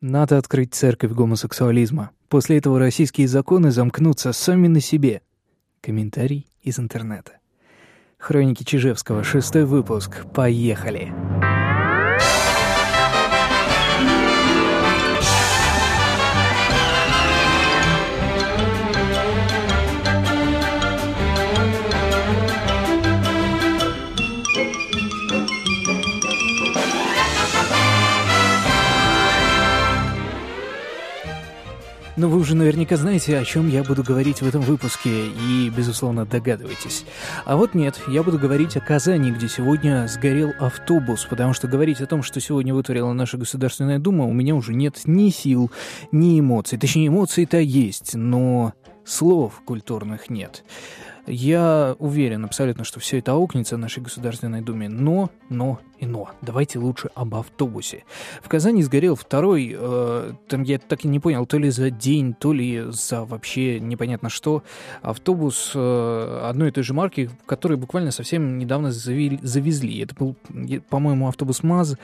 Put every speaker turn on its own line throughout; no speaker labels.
Надо открыть церковь гомосексуализма. После этого российские законы замкнутся сами на себе. Комментарий из интернета. Хроники Чижевского, шестой выпуск. Поехали! Но вы уже наверняка знаете, о чем я буду говорить в этом выпуске, и, безусловно, догадываетесь. А вот нет, я буду говорить о Казани, где сегодня сгорел автобус, потому что говорить о том, что сегодня вытворила наша Государственная Дума, у меня уже нет ни сил, ни эмоций. Точнее, эмоции-то есть, но слов культурных нет. Я уверен абсолютно, что все это аукнется нашей Государственной Думе, но, но но. Давайте лучше об автобусе. В Казани сгорел второй, э, там я так и не понял, то ли за день, то ли за вообще непонятно что, автобус э, одной и той же марки, который буквально совсем недавно завели, завезли. Это был, по-моему, автобус МАЗ,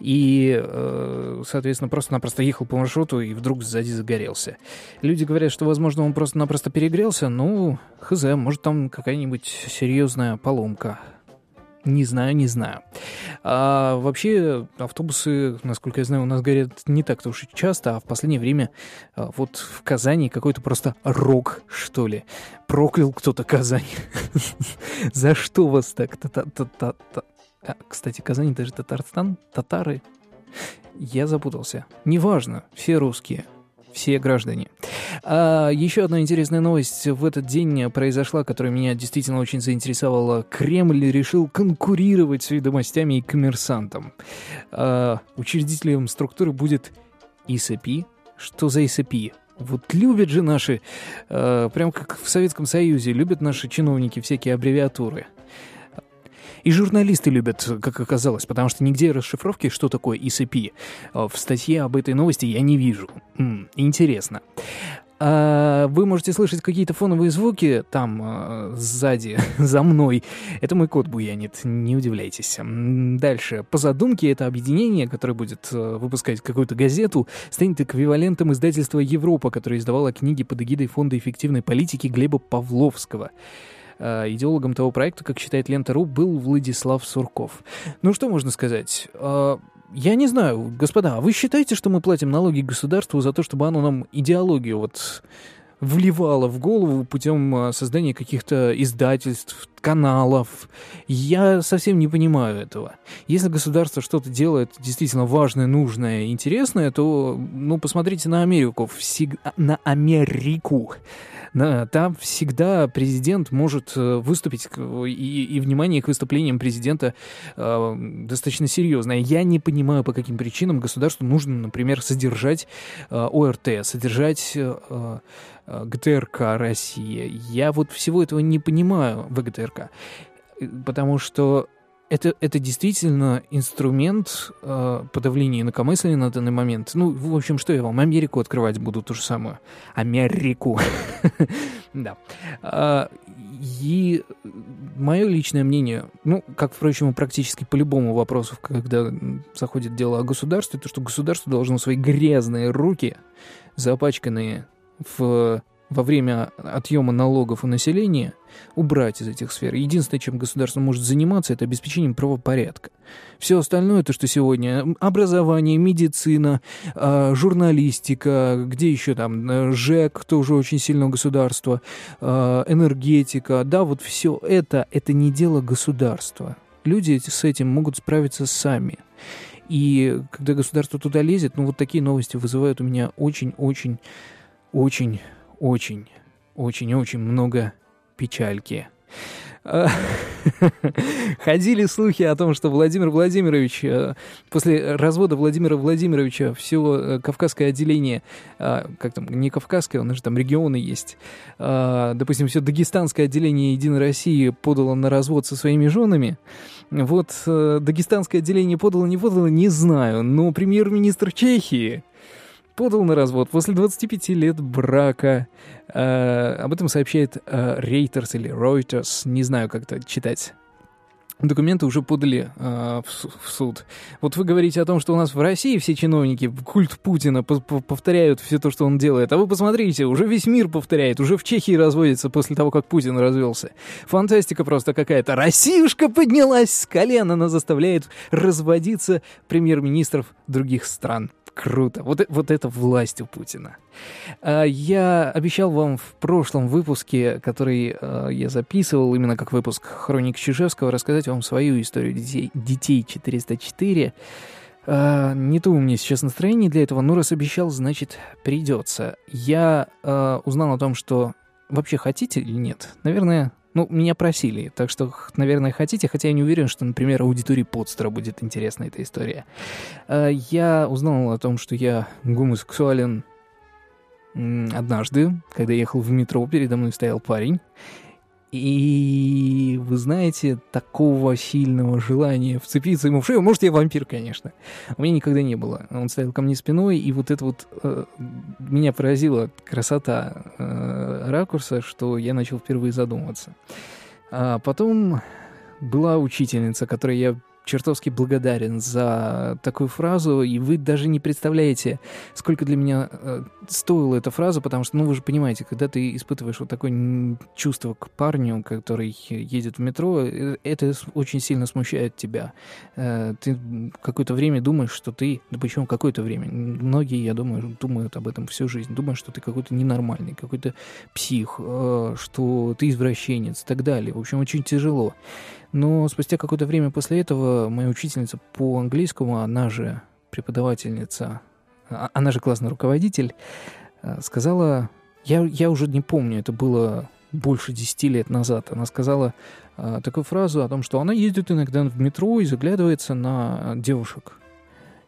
и, э, соответственно, просто-напросто ехал по маршруту и вдруг сзади загорелся. Люди говорят, что, возможно, он просто-напросто перегрелся, ну, хз, может, там какая-нибудь серьезная поломка. Не знаю, не знаю. А вообще автобусы, насколько я знаю, у нас горят не так-то уж и часто, а в последнее время а, вот в Казани какой-то просто рок, что ли. Проклял кто-то Казань. За что вас так? А, кстати, Казань даже Татарстан, татары. Я запутался. Неважно, все русские все граждане. А еще одна интересная новость в этот день произошла, которая меня действительно очень заинтересовала. Кремль решил конкурировать с ведомостями и коммерсантом. А, учредителем структуры будет ИСП. Что за ИСП? Вот любят же наши, э, прям как в Советском Союзе, любят наши чиновники всякие аббревиатуры. И журналисты любят, как оказалось, потому что нигде расшифровки, что такое ECP, э, в статье об этой новости я не вижу. М-м, интересно. А вы можете слышать какие-то фоновые звуки там э, сзади, за мной. Это мой кот буянит, не удивляйтесь. Дальше. По задумке, это объединение, которое будет э, выпускать какую-то газету, станет эквивалентом издательства «Европа», которое издавало книги под эгидой Фонда эффективной политики Глеба Павловского. Э, идеологом того проекта, как считает Лента.ру, был Владислав Сурков. Ну что можно сказать? Э, я не знаю, господа, а вы считаете, что мы платим налоги государству за то, чтобы оно нам идеологию вот вливало в голову путем э, создания каких-то издательств, каналов. Я совсем не понимаю этого. Если государство что-то делает действительно важное, нужное, интересное, то, ну, посмотрите на Америку, всег... на Америку. Там всегда президент может э, выступить, и, и внимание к выступлениям президента э, достаточно серьезное. Я не понимаю, по каким причинам государству нужно, например, содержать э, ОРТ, содержать э, э ГТРК России. Я вот всего этого не понимаю в ГТРК, э, потому что это, это действительно инструмент э, подавления инакомыслия на данный момент. Ну, в общем, что я вам, Америку открывать буду то же самое. Америку. Да. А, и мое личное мнение, ну, как, впрочем, практически по любому вопросу, когда заходит дело о государстве, то, что государство должно свои грязные руки, запачканные в во время отъема налогов у населения убрать из этих сфер. Единственное, чем государство может заниматься, это обеспечением правопорядка. Все остальное, то, что сегодня образование, медицина, а, журналистика, где еще там э, ЖЭК, тоже очень сильно государство, а, энергетика, да, вот все это, это не дело государства. Люди с этим могут справиться сами. И когда государство туда лезет, ну вот такие новости вызывают у меня очень-очень, очень очень, очень-очень много печальки. Ходили слухи о том, что Владимир Владимирович, э, после развода Владимира Владимировича все э, кавказское отделение, э, как там, не кавказское, у нас же там регионы есть, допустим, все дагестанское отделение Единой России подало на развод со своими женами, вот дагестанское отделение подало, не подало, не знаю, но премьер-министр Чехии подал на развод после 25 лет брака. Э, об этом сообщает э, Reuters или Reuters, не знаю, как это читать. Документы уже подали э, в, в суд. Вот вы говорите о том, что у нас в России все чиновники культ Путина повторяют все то, что он делает. А вы посмотрите, уже весь мир повторяет, уже в Чехии разводится после того, как Путин развелся. Фантастика просто какая-то. Россиюшка поднялась с колен, она заставляет разводиться премьер-министров других стран. Круто. Вот, вот это власть у Путина. А, я обещал вам в прошлом выпуске, который а, я записывал, именно как выпуск Хроник Чижевского, рассказать вам свою историю детей, детей 404. А, не то у меня сейчас настроение для этого, но раз обещал, значит придется. Я узнал о том, что вообще хотите или нет. Наверное, ну, меня просили, так что, наверное, хотите, хотя я не уверен, что, например, аудитории подстера будет интересна эта история. Я узнал о том, что я гомосексуален однажды, когда ехал в метро, передо мной стоял парень. И вы знаете, такого сильного желания вцепиться ему в шею, может, я вампир, конечно, у меня никогда не было. Он стоял ко мне спиной, и вот это вот э, меня поразила красота э, ракурса, что я начал впервые задумываться. А потом была учительница, которой я чертовски благодарен за такую фразу, и вы даже не представляете, сколько для меня э, стоила эта фраза, потому что, ну, вы же понимаете, когда ты испытываешь вот такое чувство к парню, который едет в метро, э, это очень сильно смущает тебя. Э, ты какое-то время думаешь, что ты... Да почему какое-то время? Многие, я думаю, думают об этом всю жизнь. Думают, что ты какой-то ненормальный, какой-то псих, э, что ты извращенец и так далее. В общем, очень тяжело. Но спустя какое-то время после этого моя учительница по английскому, она же преподавательница, а, она же классный руководитель, э, сказала, я, я уже не помню, это было больше десяти лет назад, она сказала э, такую фразу о том, что она ездит иногда в метро и заглядывается на девушек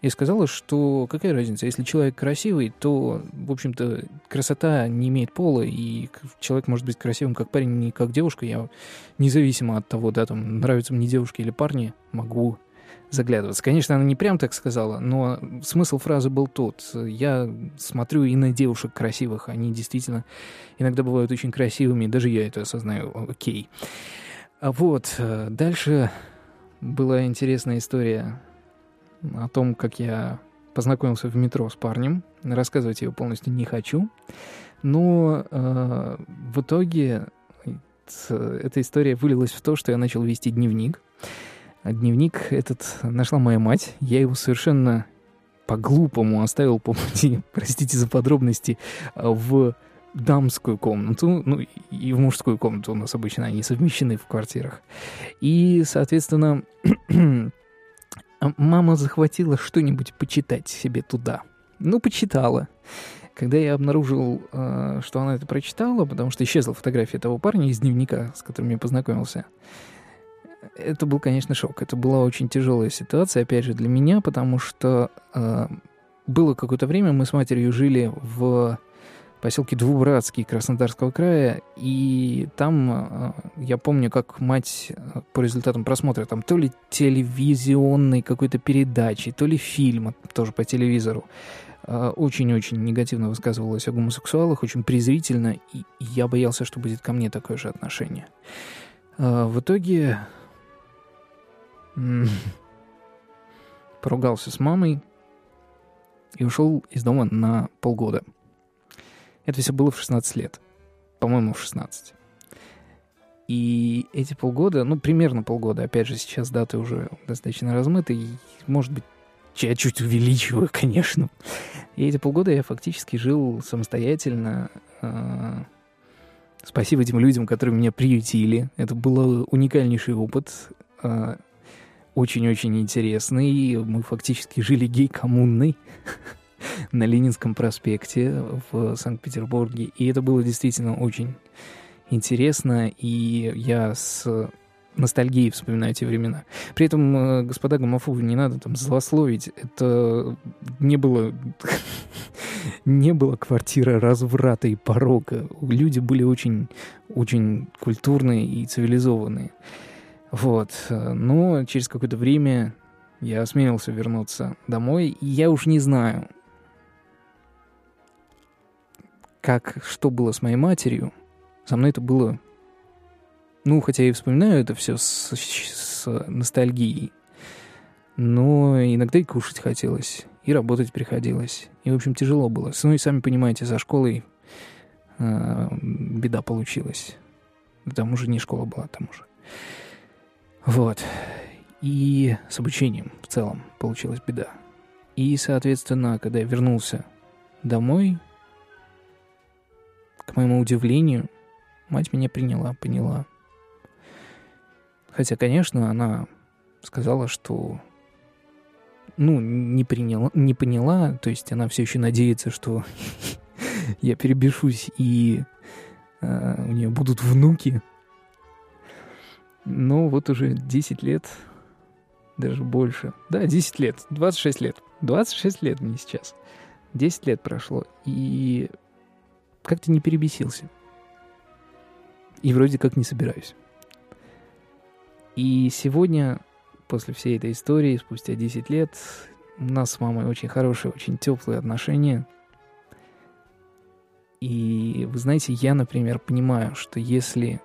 и сказала, что какая разница, если человек красивый, то, в общем-то, красота не имеет пола, и человек может быть красивым как парень, не как девушка. Я независимо от того, да, там, нравятся мне девушки или парни, могу заглядываться. Конечно, она не прям так сказала, но смысл фразы был тот. Я смотрю и на девушек красивых, они действительно иногда бывают очень красивыми, даже я это осознаю, окей. А вот, э, дальше была интересная история о том, как я познакомился в метро с парнем. Рассказывать ее полностью не хочу. Но э, в итоге эта история вылилась в то, что я начал вести дневник. А дневник этот нашла моя мать. Я его совершенно по-глупому оставил по пути, простите за подробности, в дамскую комнату, ну и в мужскую комнату у нас обычно они совмещены в квартирах. И, соответственно, мама захватила что-нибудь почитать себе туда. Ну, почитала. Когда я обнаружил, э, что она это прочитала, потому что исчезла фотография того парня из дневника, с которым я познакомился, это был, конечно, шок. Это была очень тяжелая ситуация, опять же, для меня, потому что э, было какое-то время, мы с матерью жили в поселке Двубратский Краснодарского края, и там э, я помню, как мать э, по результатам просмотра там то ли телевизионной какой-то передачи, то ли фильма, тоже по телевизору, э, очень-очень негативно высказывалась о гомосексуалах, очень презрительно, и я боялся, что будет ко мне такое же отношение. В итоге поругался с мамой и ушел из дома на полгода – это все было в 16 лет. По-моему, в 16. И эти полгода, ну, примерно полгода, опять же, сейчас даты уже достаточно размыты, и, может быть, я чуть увеличиваю, конечно. И эти полгода я фактически жил самостоятельно. А, спасибо этим людям, которые меня приютили. Это был уникальнейший опыт, а, очень-очень интересный. Мы фактически жили гей-коммунной. на Ленинском проспекте в Санкт-Петербурге. И это было действительно очень интересно, и я с ностальгией вспоминаю эти времена. При этом, э, господа гомофобы, не надо там злословить. Это не было... не было квартира разврата и порока. Люди были очень, очень культурные и цивилизованные. Вот. Но через какое-то время я осмелился вернуться домой, и я уж не знаю, как, что было с моей матерью, со мной это было... Ну, хотя я и вспоминаю это все с, с ностальгией. Но иногда и кушать хотелось, и работать приходилось. И, в общем, тяжело было. Ну и сами понимаете, за школой э, беда получилась. Там уже не школа была, там уже. Вот. И с обучением в целом получилась беда. И, соответственно, когда я вернулся домой, к моему удивлению, мать меня приняла, поняла. Хотя, конечно, она сказала, что ну, не, приняла, не поняла, то есть она все еще надеется, что я перебешусь и э, у нее будут внуки. Но вот уже 10 лет, даже больше. Да, 10 лет, 26 лет. 26 лет мне сейчас. 10 лет прошло, и как-то не перебесился. И вроде как не собираюсь. И сегодня после всей этой истории, спустя 10 лет, у нас с мамой очень хорошие, очень теплые отношения. И вы знаете, я, например, понимаю, что если,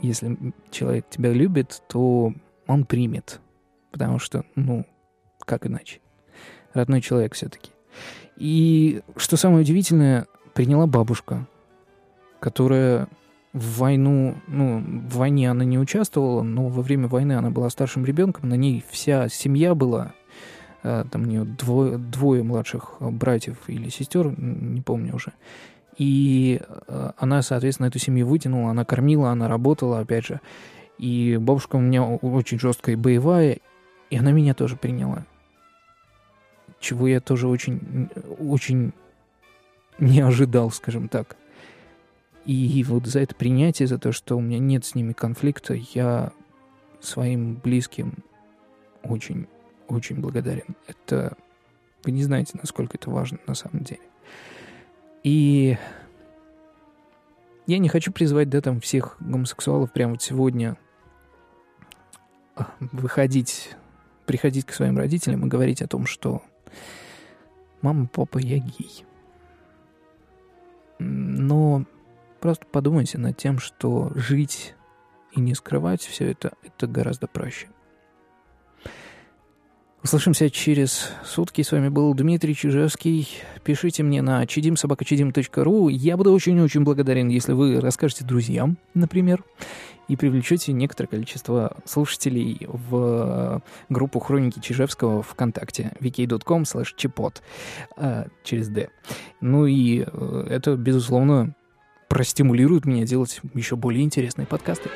если человек тебя любит, то он примет. Потому что, ну, как иначе? Родной человек все-таки. И что самое удивительное, приняла бабушка, которая в войну, ну, в войне она не участвовала, но во время войны она была старшим ребенком, на ней вся семья была, э, там у нее двое, двое младших братьев или сестер, не помню уже. И э, она, соответственно, эту семью вытянула, она кормила, она работала, опять же. И бабушка у меня очень жесткая и боевая, и она меня тоже приняла. Чего я тоже очень, очень не ожидал, скажем так. И вот за это принятие, за то, что у меня нет с ними конфликта, я своим близким очень, очень благодарен. Это вы не знаете, насколько это важно на самом деле. И я не хочу призывать, да, там всех гомосексуалов прямо вот сегодня выходить, приходить к своим родителям и говорить о том, что мама, папа, я гей. Просто подумайте над тем, что жить и не скрывать все это, это гораздо проще. Услышимся через сутки. С вами был Дмитрий Чижевский. Пишите мне на чидимсобакачидим.ру. Я буду очень-очень благодарен, если вы расскажете друзьям, например, и привлечете некоторое количество слушателей в группу Хроники Чижевского ВКонтакте wiki.com slash э, через D. Ну и э, это, безусловно, простимулирует меня делать еще более интересные подкасты.